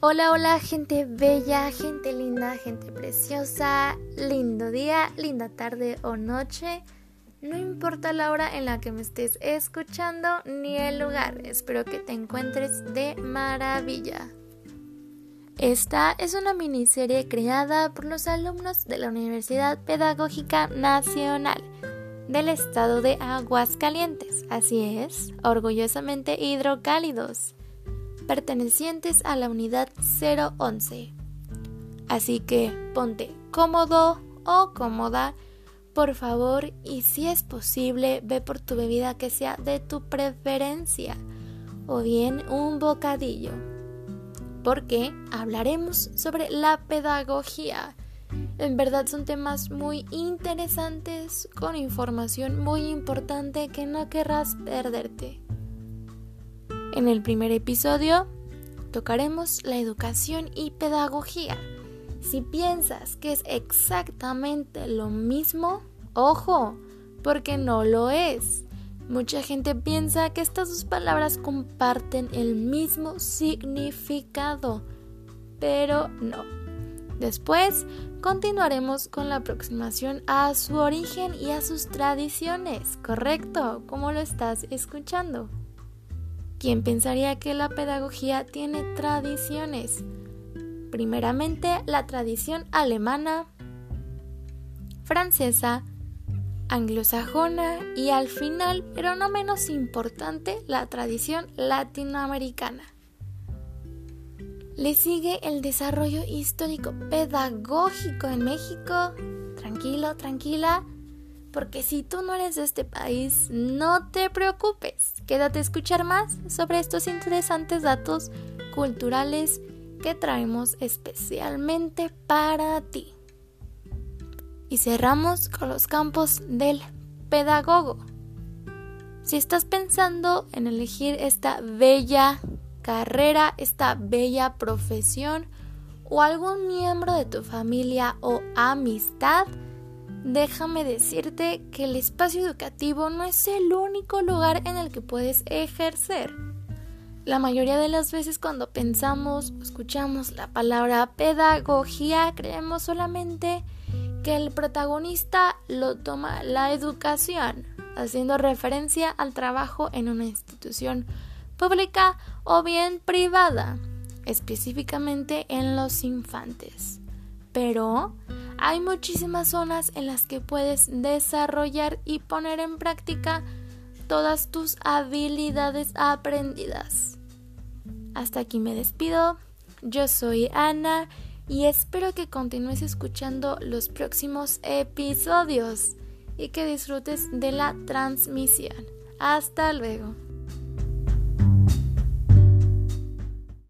Hola, hola, gente bella, gente linda, gente preciosa, lindo día, linda tarde o noche. No importa la hora en la que me estés escuchando ni el lugar, espero que te encuentres de maravilla. Esta es una miniserie creada por los alumnos de la Universidad Pedagógica Nacional del estado de Aguascalientes, así es, orgullosamente hidrocálidos pertenecientes a la unidad 011. Así que ponte cómodo o cómoda, por favor, y si es posible, ve por tu bebida que sea de tu preferencia o bien un bocadillo. Porque hablaremos sobre la pedagogía. En verdad son temas muy interesantes con información muy importante que no querrás perderte. En el primer episodio tocaremos la educación y pedagogía. Si piensas que es exactamente lo mismo, ojo, porque no lo es. Mucha gente piensa que estas dos palabras comparten el mismo significado, pero no. Después continuaremos con la aproximación a su origen y a sus tradiciones, ¿correcto? ¿Cómo lo estás escuchando? ¿Quién pensaría que la pedagogía tiene tradiciones? Primeramente, la tradición alemana, francesa, anglosajona y al final, pero no menos importante, la tradición latinoamericana. Le sigue el desarrollo histórico pedagógico en México. Tranquilo, tranquila porque si tú no eres de este país, no te preocupes. Quédate a escuchar más sobre estos interesantes datos culturales que traemos especialmente para ti. Y cerramos con los campos del pedagogo. Si estás pensando en elegir esta bella carrera, esta bella profesión o algún miembro de tu familia o amistad, déjame decirte que el espacio educativo no es el único lugar en el que puedes ejercer. La mayoría de las veces cuando pensamos escuchamos la palabra pedagogía, creemos solamente que el protagonista lo toma la educación, haciendo referencia al trabajo en una institución pública o bien privada, específicamente en los infantes. Pero hay muchísimas zonas en las que puedes desarrollar y poner en práctica todas tus habilidades aprendidas. Hasta aquí me despido. Yo soy Ana y espero que continúes escuchando los próximos episodios y que disfrutes de la transmisión. Hasta luego.